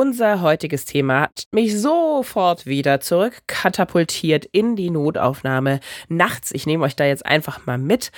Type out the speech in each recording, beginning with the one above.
Unser heutiges Thema hat mich sofort wieder zurück katapultiert in die Notaufnahme nachts. Ich nehme euch da jetzt einfach mal mit.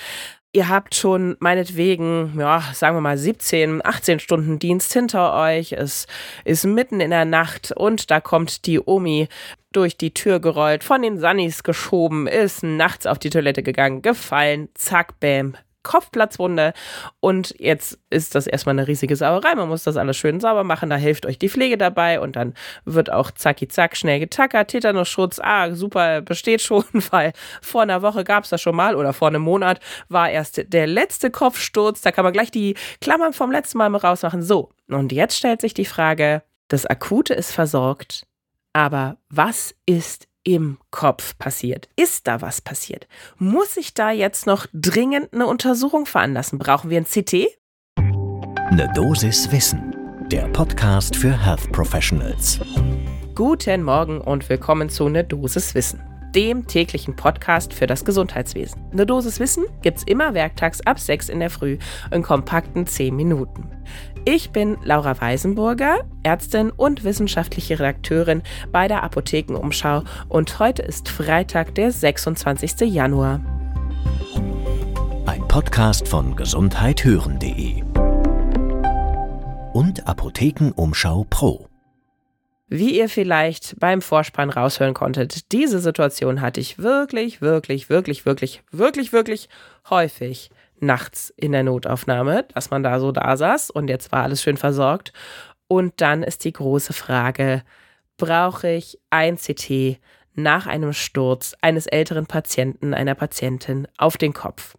Ihr habt schon meinetwegen, ja, sagen wir mal 17, 18 Stunden Dienst hinter euch. Es ist mitten in der Nacht und da kommt die Omi durch die Tür gerollt, von den Sunnis geschoben, ist nachts auf die Toilette gegangen, gefallen, zack, bam, Kopfplatzwunde. Und jetzt ist das erstmal eine riesige Sauerei. Man muss das alles schön sauber machen. Da hilft euch die Pflege dabei und dann wird auch zacki zack schnell getackert. Tetanusschutz, ah, super, besteht schon, weil vor einer Woche gab es das schon mal oder vor einem Monat war erst der letzte Kopfsturz. Da kann man gleich die Klammern vom letzten Mal rausmachen. So, und jetzt stellt sich die Frage, das Akute ist versorgt, aber was ist im Kopf passiert? Ist da was passiert? Muss ich da jetzt noch dringend eine Untersuchung veranlassen? Brauchen wir ein CT? Eine Dosis Wissen, der Podcast für Health Professionals. Guten Morgen und willkommen zu Ne Dosis Wissen, dem täglichen Podcast für das Gesundheitswesen. Eine Dosis Wissen gibt's immer werktags ab 6 in der Früh in kompakten 10 Minuten. Ich bin Laura Weisenburger, Ärztin und wissenschaftliche Redakteurin bei der Apothekenumschau und heute ist Freitag, der 26. Januar. Ein Podcast von gesundheithören.de und Apothekenumschau Pro. Wie ihr vielleicht beim Vorspann raushören konntet, diese Situation hatte ich wirklich, wirklich, wirklich, wirklich, wirklich, wirklich häufig nachts in der Notaufnahme, dass man da so da saß und jetzt war alles schön versorgt. Und dann ist die große Frage, brauche ich ein CT nach einem Sturz eines älteren Patienten, einer Patientin auf den Kopf?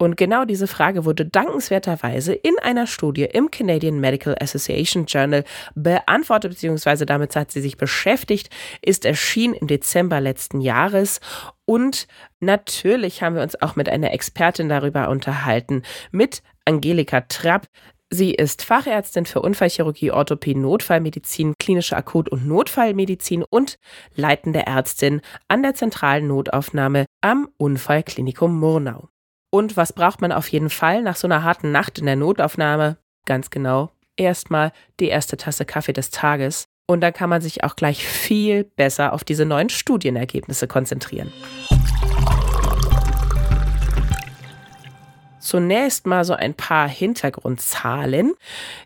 Und genau diese Frage wurde dankenswerterweise in einer Studie im Canadian Medical Association Journal beantwortet, beziehungsweise damit hat sie sich beschäftigt, ist erschienen im Dezember letzten Jahres. Und natürlich haben wir uns auch mit einer Expertin darüber unterhalten, mit Angelika Trapp. Sie ist Fachärztin für Unfallchirurgie, Orthopädie, Notfallmedizin, klinische Akut- und Notfallmedizin und leitende Ärztin an der zentralen Notaufnahme am Unfallklinikum Murnau. Und was braucht man auf jeden Fall nach so einer harten Nacht in der Notaufnahme? Ganz genau, erstmal die erste Tasse Kaffee des Tages. Und dann kann man sich auch gleich viel besser auf diese neuen Studienergebnisse konzentrieren. Zunächst mal so ein paar Hintergrundzahlen.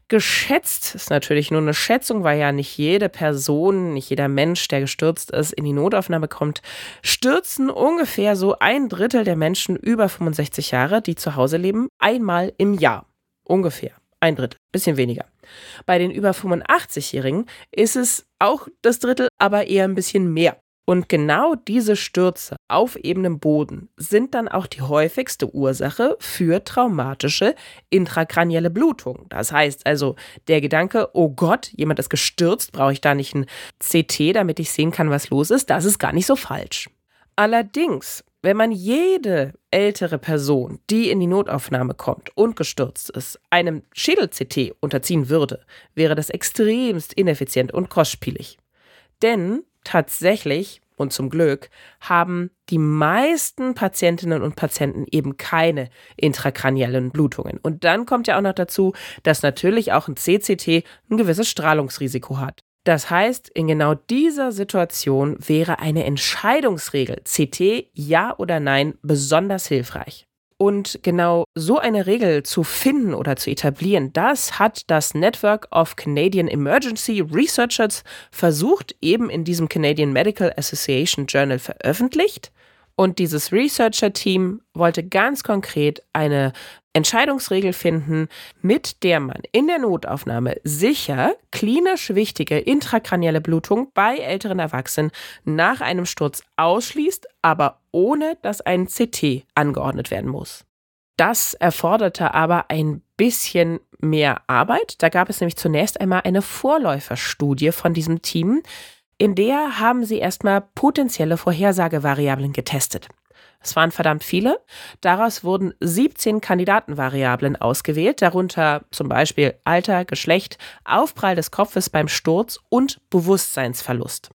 Geschätzt ist natürlich nur eine Schätzung, weil ja nicht jede Person, nicht jeder Mensch, der gestürzt ist, in die Notaufnahme kommt. Stürzen ungefähr so ein Drittel der Menschen über 65 Jahre, die zu Hause leben, einmal im Jahr. Ungefähr. Ein Drittel. Bisschen weniger. Bei den über 85-Jährigen ist es auch das Drittel, aber eher ein bisschen mehr. Und genau diese Stürze auf ebenem Boden sind dann auch die häufigste Ursache für traumatische intrakranielle Blutung. Das heißt also, der Gedanke, oh Gott, jemand ist gestürzt, brauche ich da nicht ein CT, damit ich sehen kann, was los ist, das ist gar nicht so falsch. Allerdings, wenn man jede ältere Person, die in die Notaufnahme kommt und gestürzt ist, einem Schädel-CT unterziehen würde, wäre das extremst ineffizient und kostspielig. Denn tatsächlich und zum Glück haben die meisten Patientinnen und Patienten eben keine intrakraniellen Blutungen. Und dann kommt ja auch noch dazu, dass natürlich auch ein CCT ein gewisses Strahlungsrisiko hat. Das heißt, in genau dieser Situation wäre eine Entscheidungsregel CT ja oder nein besonders hilfreich. Und genau so eine Regel zu finden oder zu etablieren, das hat das Network of Canadian Emergency Researchers versucht, eben in diesem Canadian Medical Association Journal veröffentlicht. Und dieses Researcher-Team wollte ganz konkret eine Entscheidungsregel finden, mit der man in der Notaufnahme sicher klinisch wichtige intrakranielle Blutung bei älteren Erwachsenen nach einem Sturz ausschließt, aber ohne dass ein CT angeordnet werden muss. Das erforderte aber ein bisschen mehr Arbeit. Da gab es nämlich zunächst einmal eine Vorläuferstudie von diesem Team, in der haben sie erstmal potenzielle Vorhersagevariablen getestet. Es waren verdammt viele. Daraus wurden 17 Kandidatenvariablen ausgewählt, darunter zum Beispiel Alter, Geschlecht, Aufprall des Kopfes beim Sturz und Bewusstseinsverlust.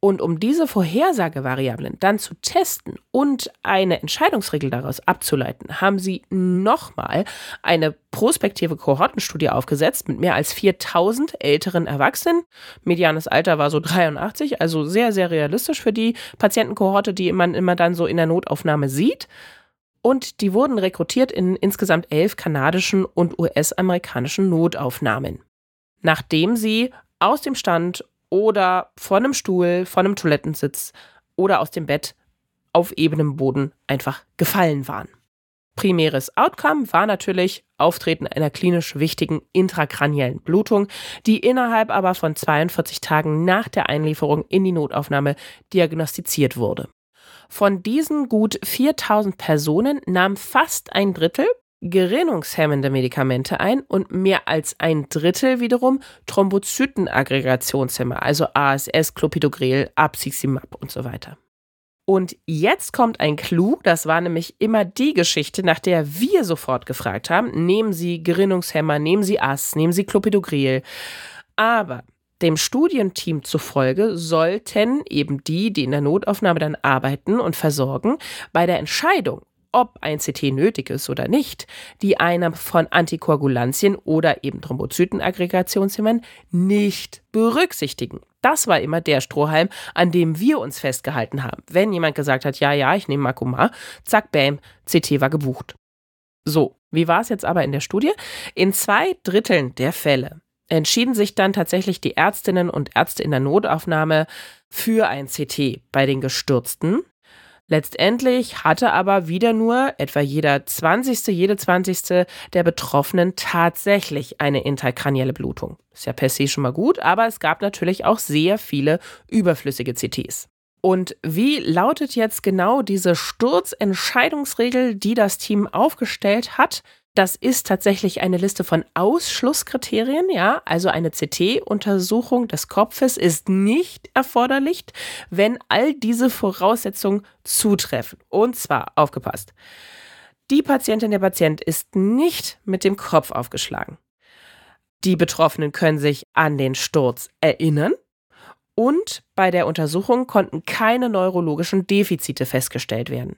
Und um diese Vorhersagevariablen dann zu testen und eine Entscheidungsregel daraus abzuleiten, haben sie nochmal eine prospektive Kohortenstudie aufgesetzt mit mehr als 4000 älteren Erwachsenen. Medianes Alter war so 83, also sehr, sehr realistisch für die Patientenkohorte, die man immer dann so in der Notaufnahme sieht. Und die wurden rekrutiert in insgesamt elf kanadischen und US-amerikanischen Notaufnahmen. Nachdem sie aus dem Stand oder von einem Stuhl, von einem Toilettensitz oder aus dem Bett auf ebenem Boden einfach gefallen waren. Primäres Outcome war natürlich Auftreten einer klinisch wichtigen intrakraniellen Blutung, die innerhalb aber von 42 Tagen nach der Einlieferung in die Notaufnahme diagnostiziert wurde. Von diesen gut 4000 Personen nahm fast ein Drittel gerinnungshemmende Medikamente ein und mehr als ein Drittel wiederum Thrombozytenaggregationshemmer, also ASS, Clopidogrel, Abciximab und so weiter. Und jetzt kommt ein Clou, das war nämlich immer die Geschichte, nach der wir sofort gefragt haben. Nehmen Sie Gerinnungshemmer, nehmen Sie AS, nehmen Sie Clopidogrel. Aber dem Studienteam zufolge sollten eben die, die in der Notaufnahme dann arbeiten und versorgen, bei der Entscheidung, ob ein CT nötig ist oder nicht, die Einnahme von Antikoagulantien oder eben Thrombozytenaggregationshemmern nicht berücksichtigen. Das war immer der Strohhalm, an dem wir uns festgehalten haben. Wenn jemand gesagt hat, ja, ja, ich nehme Makoma, zack, bam, CT war gebucht. So, wie war es jetzt aber in der Studie? In zwei Dritteln der Fälle entschieden sich dann tatsächlich die Ärztinnen und Ärzte in der Notaufnahme für ein CT bei den Gestürzten. Letztendlich hatte aber wieder nur etwa jeder 20., jede 20. der Betroffenen tatsächlich eine interkranielle Blutung. Ist ja per se schon mal gut, aber es gab natürlich auch sehr viele überflüssige CTs. Und wie lautet jetzt genau diese Sturzentscheidungsregel, die das Team aufgestellt hat? Das ist tatsächlich eine Liste von Ausschlusskriterien, ja. Also eine CT-Untersuchung des Kopfes ist nicht erforderlich, wenn all diese Voraussetzungen zutreffen. Und zwar, aufgepasst, die Patientin, der Patient ist nicht mit dem Kopf aufgeschlagen. Die Betroffenen können sich an den Sturz erinnern. Und bei der Untersuchung konnten keine neurologischen Defizite festgestellt werden.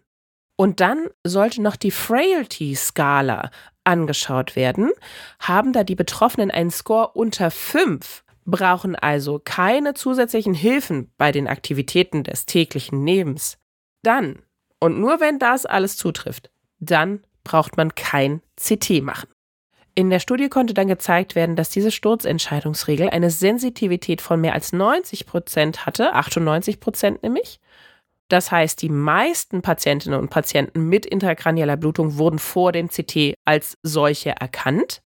Und dann sollte noch die Frailty-Skala angeschaut werden. Haben da die Betroffenen einen Score unter 5, brauchen also keine zusätzlichen Hilfen bei den Aktivitäten des täglichen Lebens. Dann, und nur wenn das alles zutrifft, dann braucht man kein CT machen. In der Studie konnte dann gezeigt werden, dass diese Sturzentscheidungsregel eine Sensitivität von mehr als 90 Prozent hatte, 98 Prozent nämlich, das heißt, die meisten Patientinnen und Patienten mit intrakranieller Blutung wurden vor dem CT als solche erkannt.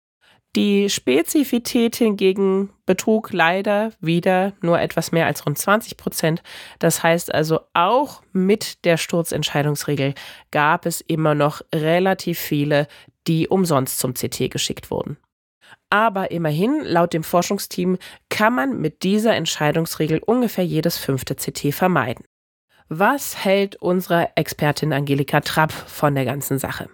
Die Spezifität hingegen betrug leider wieder nur etwas mehr als rund 20 Prozent. Das heißt also, auch mit der Sturzentscheidungsregel gab es immer noch relativ viele, die umsonst zum CT geschickt wurden. Aber immerhin, laut dem Forschungsteam, kann man mit dieser Entscheidungsregel ungefähr jedes fünfte CT vermeiden. Was hält unsere Expertin Angelika Trapp von der ganzen Sache?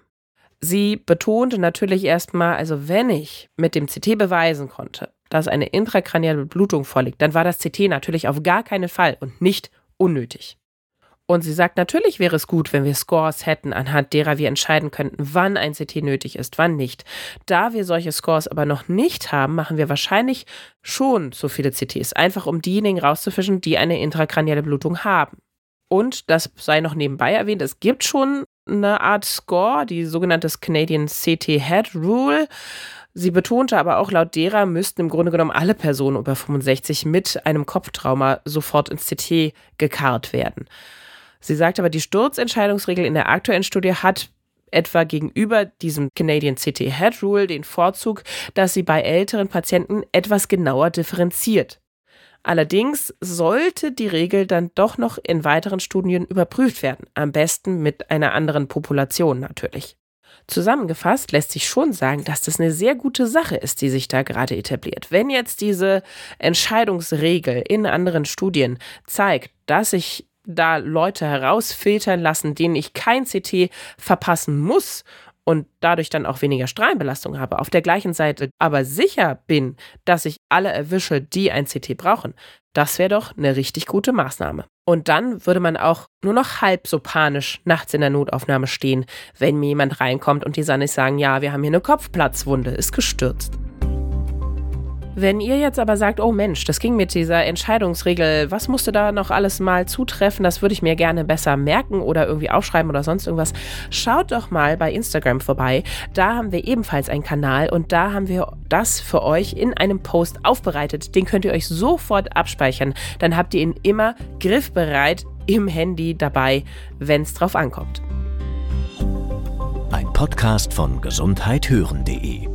Sie betonte natürlich erstmal, also wenn ich mit dem CT beweisen konnte, dass eine intrakranielle Blutung vorliegt, dann war das CT natürlich auf gar keinen Fall und nicht unnötig. Und sie sagt, natürlich wäre es gut, wenn wir Scores hätten, anhand derer wir entscheiden könnten, wann ein CT nötig ist, wann nicht. Da wir solche Scores aber noch nicht haben, machen wir wahrscheinlich schon so viele CTs, einfach um diejenigen rauszufischen, die eine intrakranielle Blutung haben. Und das sei noch nebenbei erwähnt, es gibt schon eine Art Score, die sogenannte Canadian CT Head Rule. Sie betonte aber auch, laut derer müssten im Grunde genommen alle Personen über 65 mit einem Kopftrauma sofort ins CT gekarrt werden. Sie sagt aber, die Sturzentscheidungsregel in der aktuellen Studie hat etwa gegenüber diesem Canadian CT Head Rule den Vorzug, dass sie bei älteren Patienten etwas genauer differenziert. Allerdings sollte die Regel dann doch noch in weiteren Studien überprüft werden, am besten mit einer anderen Population natürlich. Zusammengefasst lässt sich schon sagen, dass das eine sehr gute Sache ist, die sich da gerade etabliert. Wenn jetzt diese Entscheidungsregel in anderen Studien zeigt, dass sich da Leute herausfiltern lassen, denen ich kein CT verpassen muss und dadurch dann auch weniger Strahlenbelastung habe, auf der gleichen Seite aber sicher bin, dass ich alle erwische, die ein CT brauchen, das wäre doch eine richtig gute Maßnahme. Und dann würde man auch nur noch halb so panisch nachts in der Notaufnahme stehen, wenn mir jemand reinkommt und die Sanis sagen, ja, wir haben hier eine Kopfplatzwunde, ist gestürzt. Wenn ihr jetzt aber sagt, oh Mensch, das ging mit dieser Entscheidungsregel, was musste da noch alles mal zutreffen, das würde ich mir gerne besser merken oder irgendwie aufschreiben oder sonst irgendwas, schaut doch mal bei Instagram vorbei. Da haben wir ebenfalls einen Kanal und da haben wir das für euch in einem Post aufbereitet. Den könnt ihr euch sofort abspeichern. Dann habt ihr ihn immer griffbereit im Handy dabei, wenn es drauf ankommt. Ein Podcast von gesundheithören.de